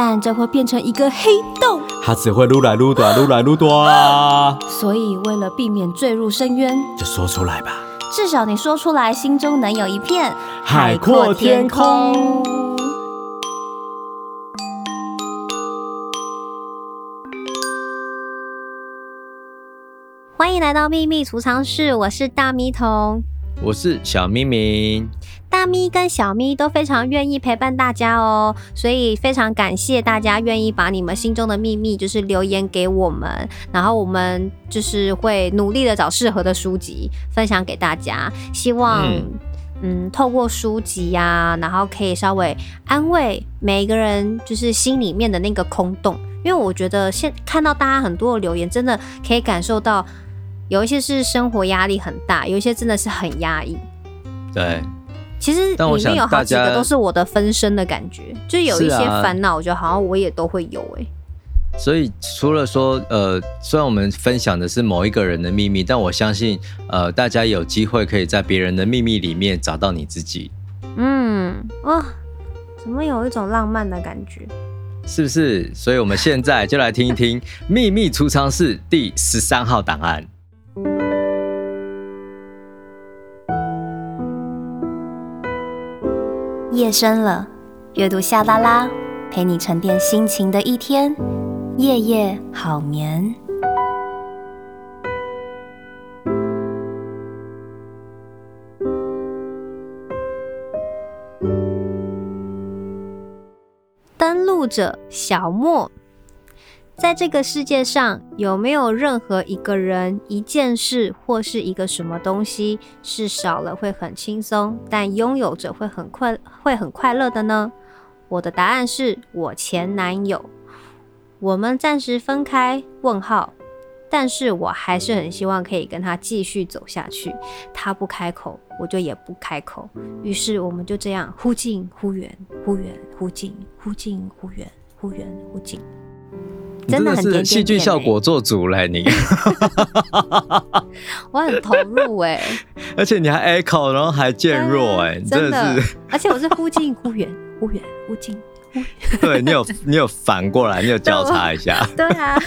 但这会变成一个黑洞，它只会撸来撸短，撸来撸短。所以为了避免坠入深渊，就说出来吧。至少你说出来，心中能有一片海阔天空。欢迎来到秘密储藏室，我是大咪童。我是小咪咪，大咪跟小咪都非常愿意陪伴大家哦，所以非常感谢大家愿意把你们心中的秘密就是留言给我们，然后我们就是会努力的找适合的书籍分享给大家，希望嗯，嗯透过书籍呀、啊，然后可以稍微安慰每一个人就是心里面的那个空洞，因为我觉得现看到大家很多的留言，真的可以感受到。有一些是生活压力很大，有一些真的是很压抑。对，其实里面有好几个都是我的分身的感觉，就有一些烦恼，我觉得好像我也都会有哎、欸。所以除了说，呃，虽然我们分享的是某一个人的秘密，但我相信，呃，大家有机会可以在别人的秘密里面找到你自己。嗯，哇，怎么有一种浪漫的感觉？是不是？所以我们现在就来听一听《秘密储藏室》第十三号档案。夜深了，阅读夏拉拉陪你沉淀心情的一天，夜夜好眠。登录者小莫。在这个世界上，有没有任何一个人、一件事或是一个什么东西是少了会很轻松，但拥有着会很快会很快乐的呢？我的答案是我前男友。我们暂时分开，问号。但是我还是很希望可以跟他继续走下去。他不开口，我就也不开口。于是我们就这样忽近忽远，忽远忽近，忽近忽远，忽远忽近。真的是戏剧效果做足了，你。我很投入哎、欸，而且你还 echo，然后还渐弱哎、欸，真的是。而且我是忽近忽远，忽远忽近，忽对你有你有反过来，你有交叉一下。对啊。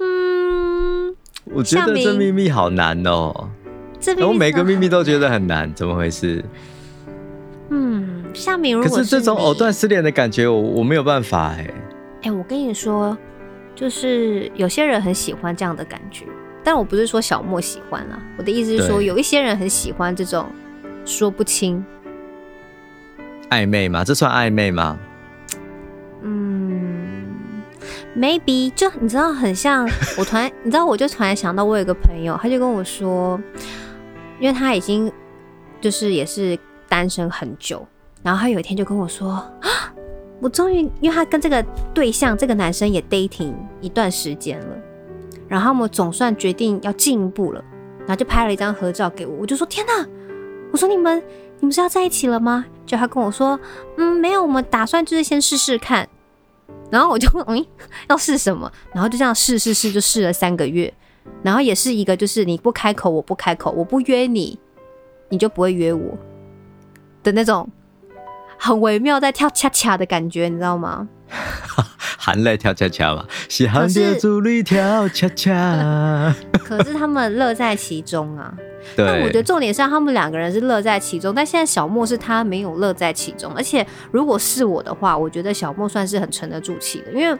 嗯，我觉得这秘密好难哦、喔。我每个秘密都觉得很难，怎么回事？嗯，夏明，可是这种藕断丝连的感觉我，我我没有办法哎、欸。哎、欸，我跟你说，就是有些人很喜欢这样的感觉，但我不是说小莫喜欢啊。我的意思是说，有一些人很喜欢这种说不清暧昧吗？这算暧昧吗？嗯，maybe 就你知道，很像我突然，你知道，我就突然想到，我有一个朋友，他就跟我说，因为他已经就是也是。单身很久，然后他有一天就跟我说：“啊，我终于，因为他跟这个对象，这个男生也 dating 一段时间了，然后我们总算决定要进一步了，然后就拍了一张合照给我。我就说：天哪！我说你们，你们是要在一起了吗？就他跟我说：嗯，没有，我们打算就是先试试看。然后我就：嗯，要试什么？然后就这样试试试，就试了三个月，然后也是一个就是你不开口，我不开口，我不约你，你就不会约我。”的那种很微妙，在跳恰恰的感觉，你知道吗？含泪跳恰恰嘛，是含着珠泪跳恰恰。可是他们乐在其中啊。对。但我觉得重点是他们两个人是乐在其中，但现在小莫是他没有乐在其中。而且如果是我的话，我觉得小莫算是很沉得住气的，因为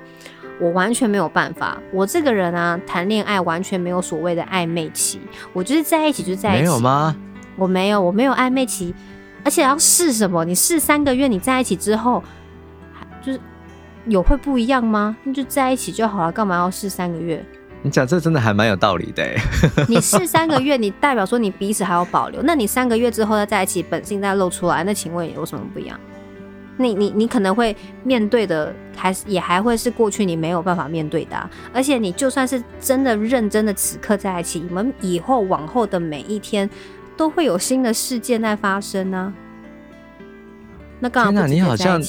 我完全没有办法。我这个人啊，谈恋爱完全没有所谓的暧昧期，我就是在一起就在一起。没有吗？我没有，我没有暧昧期。而且要试什么？你试三个月，你在一起之后，就是有会不一样吗？那就在一起就好了，干嘛要试三个月？你讲这真的还蛮有道理的。你试三个月，你代表说你彼此还有保留。那你三个月之后再在一起，本性再露出来，那请问有什么不一样？你你你可能会面对的，还是也还会是过去你没有办法面对的啊。而且你就算是真的认真的此刻在一起，你们以后往后的每一天都会有新的事件在发生呢。那刚好你好像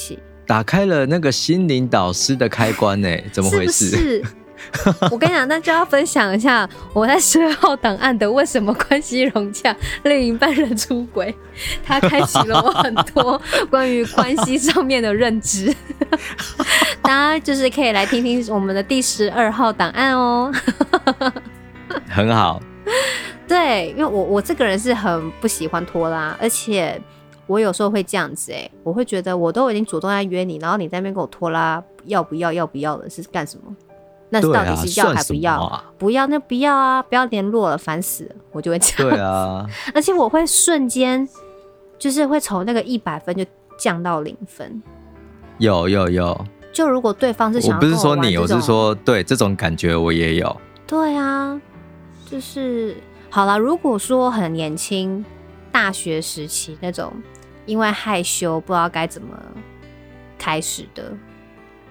打开了那个心灵导师的开关呢？怎么回事？是 我跟你讲，那就要分享一下我在十二号档案的为什么关系融洽，另一半人出轨，他开启了我很多关于关系上面的认知。大家就是可以来听听我们的第十二号档案哦。很好。对，因为我我这个人是很不喜欢拖拉，而且我有时候会这样子哎，我会觉得我都已经主动在约你，然后你在那边给我拖拉，要不要要不要的是干什么？那到底是要还不要？啊啊、不要那不要啊！不要联络了，烦死了！我就会这样。对啊，而且我会瞬间就是会从那个一百分就降到零分。有有有。就如果对方是想，我不是说你，我是说对这种感觉我也有。对啊，就是好了。如果说很年轻，大学时期那种，因为害羞不知道该怎么开始的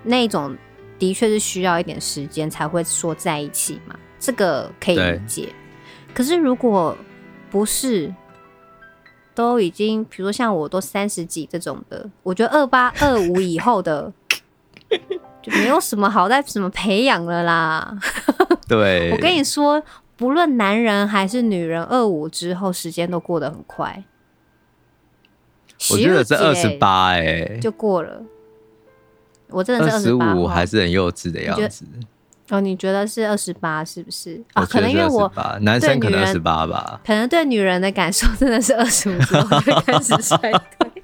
那种。的确是需要一点时间才会说在一起嘛，这个可以理解。可是如果不是，都已经，比如说像我都三十几这种的，我觉得二八 二五以后的就没有什么好在什么培养了啦。对，我跟你说，不论男人还是女人，二五之后时间都过得很快。我觉得是二十八哎，就过了。我真的是二十五，还是很幼稚的样子。哦，你觉得是二十八是不是？啊，可能因为我男生可能二十八吧，可能对女人的感受真的是二十五之后就开始衰退，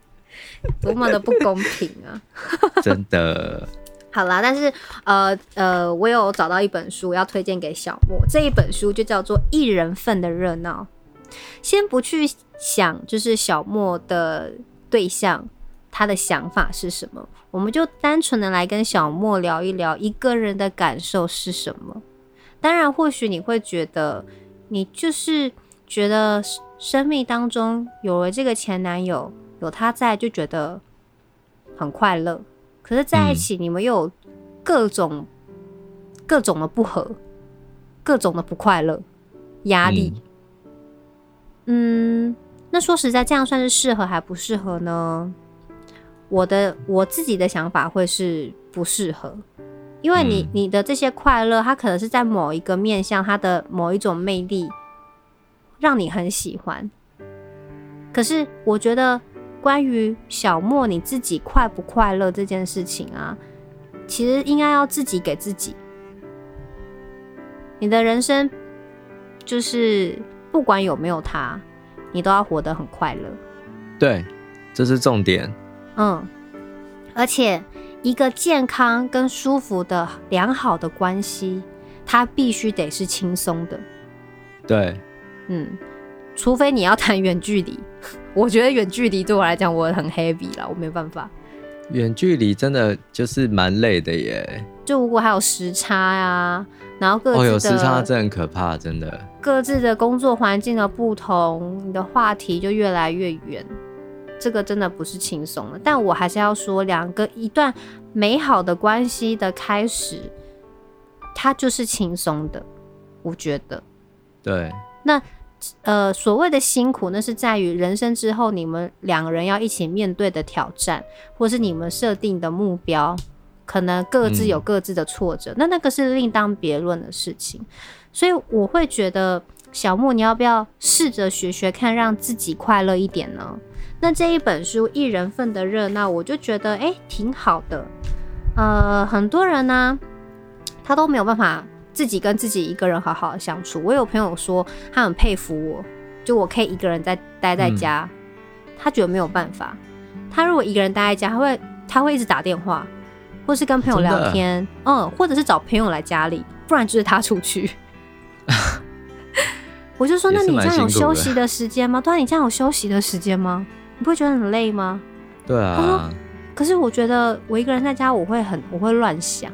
多么的不公平啊！真的。好啦，但是呃呃，我有找到一本书要推荐给小莫，这一本书就叫做《一人份的热闹》。先不去想，就是小莫的对象。他的想法是什么？我们就单纯的来跟小莫聊一聊一个人的感受是什么。当然，或许你会觉得，你就是觉得生命当中有了这个前男友，有他在就觉得很快乐。可是在一起，你们又有各种、嗯、各种的不合，各种的不快乐、压力。嗯，那说实在，这样算是适合还不适合呢？我的我自己的想法会是不适合，因为你你的这些快乐，它可能是在某一个面向，它的某一种魅力，让你很喜欢。可是我觉得，关于小莫你自己快不快乐这件事情啊，其实应该要自己给自己。你的人生就是不管有没有他，你都要活得很快乐。对，这是重点。嗯，而且一个健康跟舒服的良好的关系，它必须得是轻松的。对，嗯，除非你要谈远距离，我觉得远距离对我来讲我很 heavy 了，我没办法。远距离真的就是蛮累的耶。就如果还有时差呀、啊，然后各自的、哦、有时差真的很可怕，真的。各自的工作环境的不同，你的话题就越来越远。这个真的不是轻松的，但我还是要说，两个一段美好的关系的开始，它就是轻松的，我觉得。对。那呃，所谓的辛苦，那是在于人生之后你们两个人要一起面对的挑战，或是你们设定的目标，可能各自有各自的挫折，嗯、那那个是另当别论的事情。所以我会觉得，小莫，你要不要试着学学看，让自己快乐一点呢？那这一本书《一人份的热闹》，我就觉得诶挺好的。呃，很多人呢，他都没有办法自己跟自己一个人好好的相处。我有朋友说，他很佩服我，就我可以一个人在待在家，嗯，他觉得没有办法。他如果一个人待在家，他会他会一直打电话，或是跟朋友聊天，嗯，或者是找朋友来家里，不然就是他出去。我就说，那你这样有休息的时间吗？对啊，你这样有休息的时间吗？你不会觉得很累吗？对啊。他说：“可是我觉得我一个人在家，我会很我会乱想。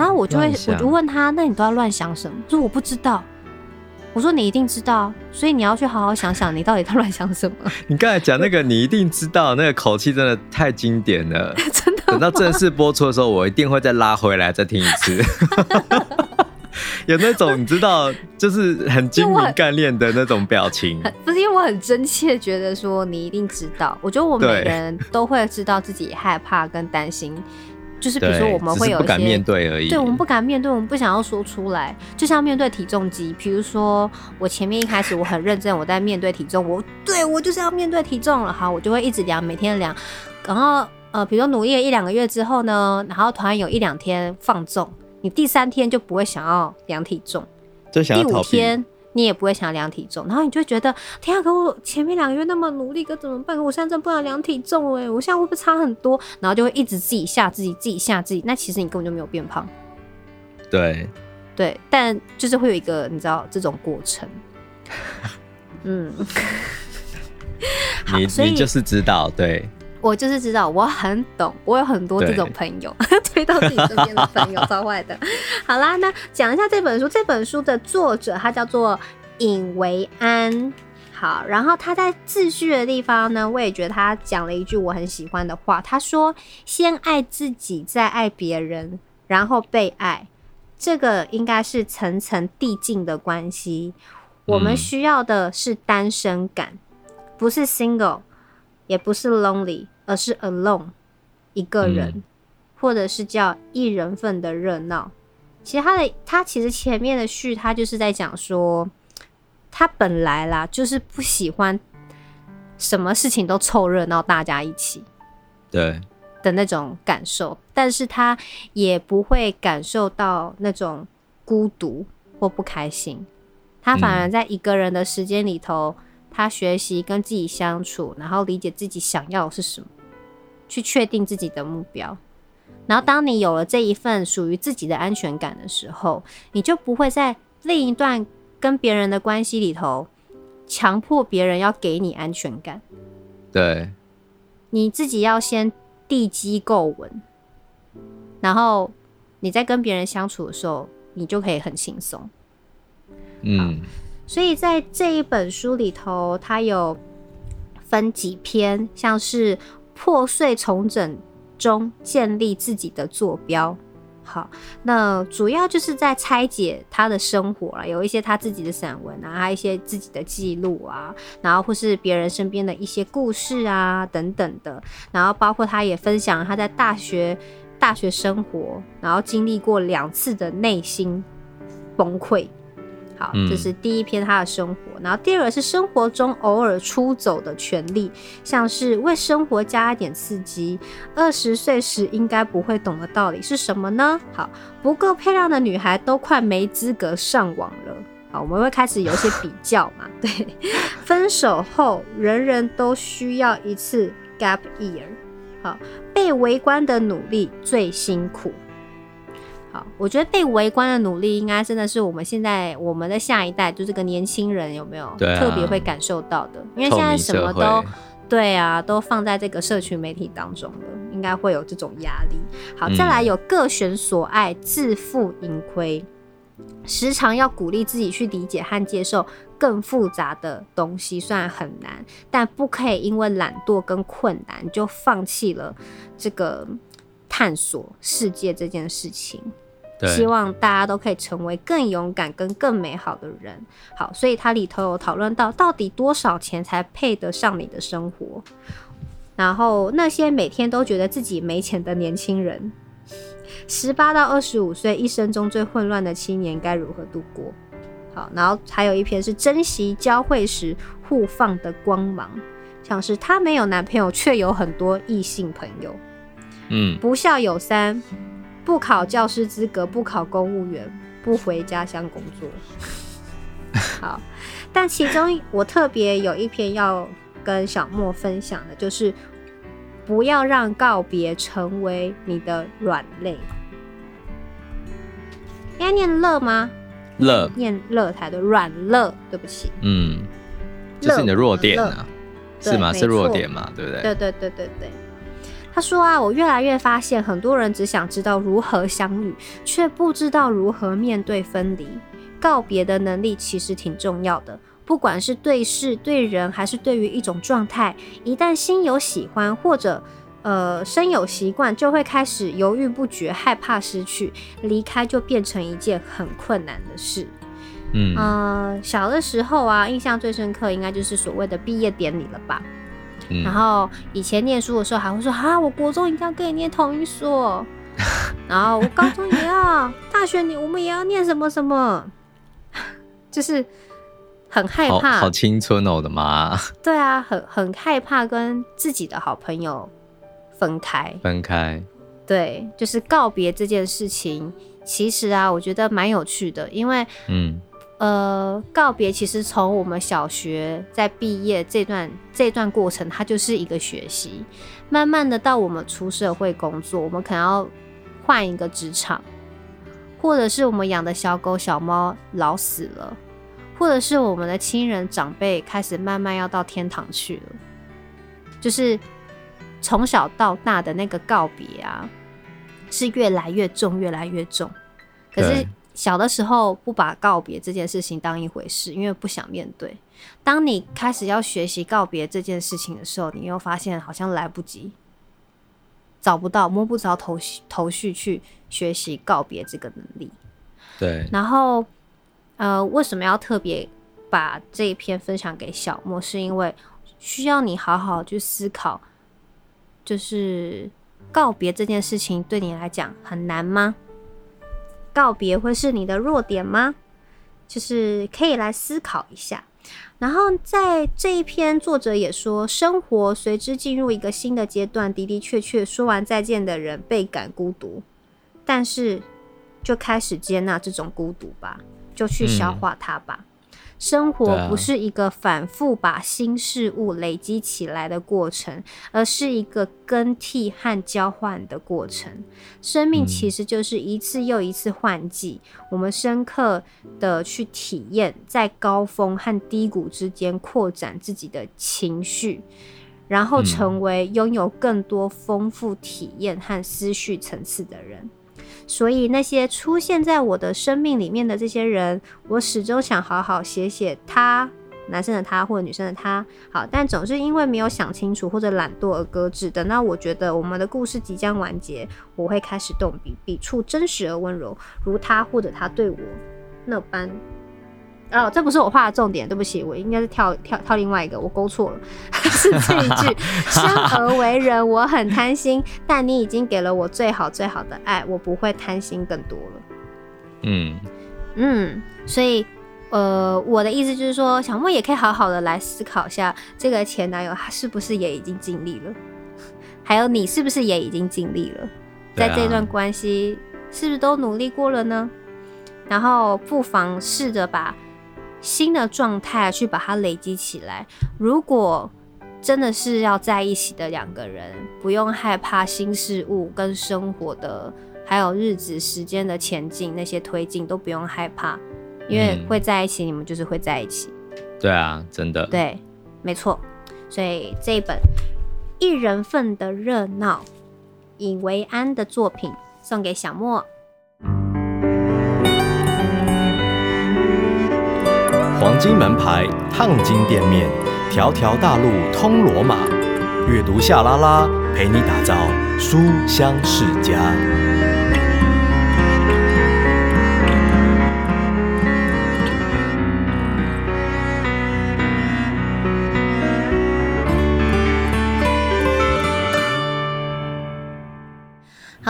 然后我就会我就问他：那你都要乱想什么？说我不知道。我说你一定知道，所以你要去好好想想，你到底在乱想什么？你刚才讲那个，你一定知道，那个口气真的太经典了，真的。等到正式播出的时候，我一定会再拉回来再听一次。有那种你知道，就是很精明干练的那种表情。不是因为我很真切觉得说你一定知道，我觉得我们每个人都会知道自己害怕跟担心。就是比如说我们会有一些不敢面对而已，对，我们不敢面对，我们不想要说出来，就像面对体重机。比如说我前面一开始我很认真，我在面对体重，我对我就是要面对体重了，好，我就会一直量，每天量。然后呃，比如说努力了一两个月之后呢，然后突然有一两天放纵，你第三天就不会想要量体重，就想要第五天。你也不会想量体重，然后你就会觉得天啊，可我前面两个月那么努力，可怎么办？我现在真不想量体重哎，我现在会不会差很多？然后就会一直自己吓自己，自己吓自己。那其实你根本就没有变胖。对，对，但就是会有一个你知道这种过程。嗯，你你就是知道对。我就是知道，我很懂，我有很多这种朋友，推到自己身边的朋友，超坏的。好啦，那讲一下这本书，这本书的作者他叫做尹维安。好，然后他在自序的地方呢，我也觉得他讲了一句我很喜欢的话，他说：“先爱自己，再爱别人，然后被爱。”这个应该是层层递进的关系。我们需要的是单身感，不是 single。也不是 lonely，而是 alone，一个人，嗯、或者是叫一人份的热闹。其实他的他其实前面的序，他就是在讲说，他本来啦就是不喜欢什么事情都凑热闹，大家一起，对的那种感受，但是他也不会感受到那种孤独或不开心，他反而在一个人的时间里头。嗯他学习跟自己相处，然后理解自己想要的是什么，去确定自己的目标。然后，当你有了这一份属于自己的安全感的时候，你就不会在另一段跟别人的关系里头强迫别人要给你安全感。对，你自己要先地基够稳，然后你在跟别人相处的时候，你就可以很轻松。嗯。所以在这一本书里头，它有分几篇，像是破碎重整中建立自己的坐标。好，那主要就是在拆解他的生活了，有一些他自己的散文啊，还有一些自己的记录啊，然后或是别人身边的一些故事啊等等的，然后包括他也分享他在大学大学生活，然后经历过两次的内心崩溃。好，这是第一篇他的生活，嗯、然后第二个是生活中偶尔出走的权利，像是为生活加一点刺激。二十岁时应该不会懂的道理是什么呢？好，不够漂亮的女孩都快没资格上网了。好，我们会开始有一些比较嘛？对，分手后人人都需要一次 gap year。好，被围观的努力最辛苦。好，我觉得被围观的努力，应该真的是我们现在我们的下一代，就这个年轻人有没有特别会感受到的？因为现在什么都对啊，都放在这个社群媒体当中了，应该会有这种压力。好，再来有各选所爱，自负盈亏，时常要鼓励自己去理解和接受更复杂的东西，虽然很难，但不可以因为懒惰跟困难就放弃了这个。探索世界这件事情，希望大家都可以成为更勇敢、跟更美好的人。好，所以它里头有讨论到，到底多少钱才配得上你的生活？然后那些每天都觉得自己没钱的年轻人，十八到二十五岁一生中最混乱的七年该如何度过？好，然后还有一篇是珍惜交汇时互放的光芒，像是她没有男朋友，却有很多异性朋友。嗯，不孝有三，不考教师资格，不考公务员，不回家乡工作。好，但其中我特别有一篇要跟小莫分享的，就是不要让告别成为你的软肋。应该念乐吗？乐，念乐才对，软乐，对不起。嗯，这是你的弱点啊，是吗？是弱点嘛，对不对？对对对对对。他说啊，我越来越发现，很多人只想知道如何相遇，却不知道如何面对分离。告别的能力其实挺重要的。不管是对事、对人，还是对于一种状态，一旦心有喜欢或者呃身有习惯，就会开始犹豫不决，害怕失去，离开就变成一件很困难的事。嗯、呃，小的时候啊，印象最深刻应该就是所谓的毕业典礼了吧。嗯、然后以前念书的时候还会说啊，我国中一定要跟你念同一所，然后我高中也要，大学你我们也要念什么什么，就是。很害怕，好，好青春哦，我的妈！对啊，很很害怕跟自己的好朋友分开。分开，对，就是告别这件事情。其实啊，我觉得蛮有趣的，因为，嗯，呃，告别其实从我们小学在毕业这段这段过程，它就是一个学习。慢慢的到我们出社会工作，我们可能要换一个职场，或者是我们养的小狗小猫老死了。或者是我们的亲人长辈开始慢慢要到天堂去了，就是从小到大的那个告别啊，是越来越重，越来越重。可是小的时候不把告别这件事情当一回事，因为不想面对。当你开始要学习告别这件事情的时候，你又发现好像来不及，找不到摸不着头绪头绪去学习告别这个能力。对，然后。呃，为什么要特别把这一篇分享给小莫？是因为需要你好好去思考，就是告别这件事情对你来讲很难吗？告别会是你的弱点吗？就是可以来思考一下。然后在这一篇，作者也说，生活随之进入一个新的阶段，的的确确，说完再见的人倍感孤独，但是就开始接纳这种孤独吧。就去消化它吧。嗯、生活不是一个反复把新事物累积起来的过程，而是一个更替和交换的过程。生命其实就是一次又一次换季，嗯、我们深刻的去体验，在高峰和低谷之间扩展自己的情绪，然后成为拥有更多丰富体验和思绪层次的人。所以那些出现在我的生命里面的这些人，我始终想好好写写他，男生的他或者女生的他，好，但总是因为没有想清楚或者懒惰而搁置。等到我觉得我们的故事即将完结，我会开始动笔，笔触真实而温柔，如他或者他对我那般。哦，这不是我画的重点，对不起，我应该是跳跳跳另外一个，我勾错了，是这一句。生而为人，我很贪心，但你已经给了我最好最好的爱，我不会贪心更多了。嗯嗯，所以呃，我的意思就是说，小莫也可以好好的来思考一下，这个前男友他是不是也已经尽力了，还有你是不是也已经尽力了，在这段关系是不是都努力过了呢？然后不妨试着把。新的状态去把它累积起来。如果真的是要在一起的两个人，不用害怕新事物跟生活的，还有日子时间的前进，那些推进都不用害怕，因为会在一起，你们就是会在一起。嗯、对啊，真的。对，没错。所以这一本一人份的热闹，尹维安的作品送给小莫。金门牌，烫金店面，条条大路通罗马。阅读夏拉拉，陪你打造书香世家。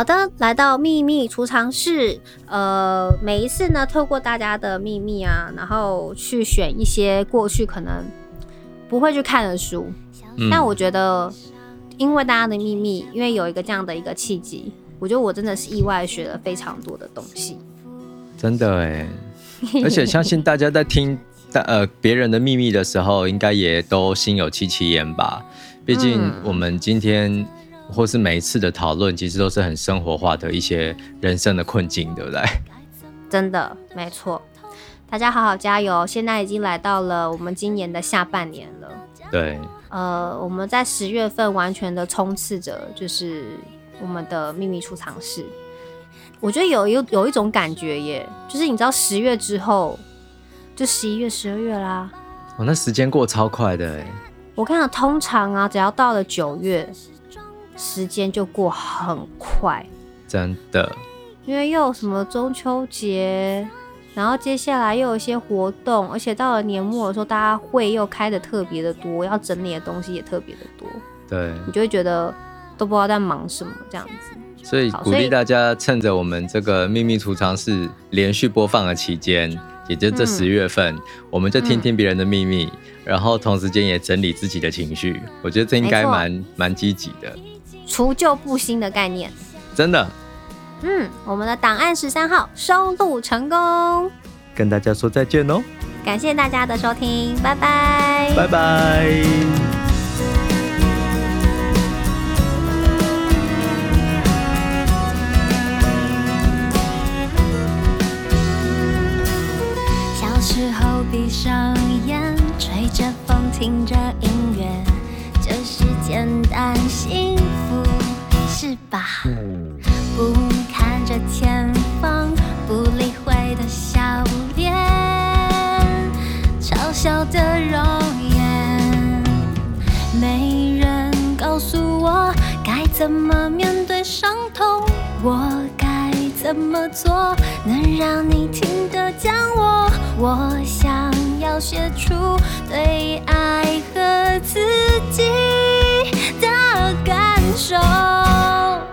好的，来到秘密储藏室。呃，每一次呢，透过大家的秘密啊，然后去选一些过去可能不会去看的书。嗯、但我觉得，因为大家的秘密，因为有一个这样的一个契机，我觉得我真的是意外学了非常多的东西。真的哎，而且相信大家在听大呃别人的秘密的时候，应该也都心有戚戚焉吧。毕竟我们今天。嗯或是每一次的讨论，其实都是很生活化的一些人生的困境，对不对？真的，没错。大家好好加油！现在已经来到了我们今年的下半年了。对。呃，我们在十月份完全的冲刺着，就是我们的秘密储藏室。我觉得有有有一种感觉耶，就是你知道十月之后，就十一月、十二月啦。哦，那时间过超快的哎。我看到通常啊，只要到了九月，时间就过很快。真的。因为又有什么中秋节，然后接下来又有一些活动，而且到了年末的时候，大家会又开的特别的多，要整理的东西也特别的多。对。你就会觉得都不知道在忙什么这样子。所以鼓励大家趁着我们这个秘密储藏室连续播放的期间，也就这十月份，嗯、我们就听听别人的秘密，嗯、然后同时间也整理自己的情绪。我觉得这应该蛮蛮积极的，除旧布新的概念。真的。嗯，我们的档案十三号收录成功，跟大家说再见哦！感谢大家的收听，拜拜，拜拜。容颜没人告诉我该怎么面对伤痛我该怎么做能让你听得见我我想要写出对爱和自己的感受。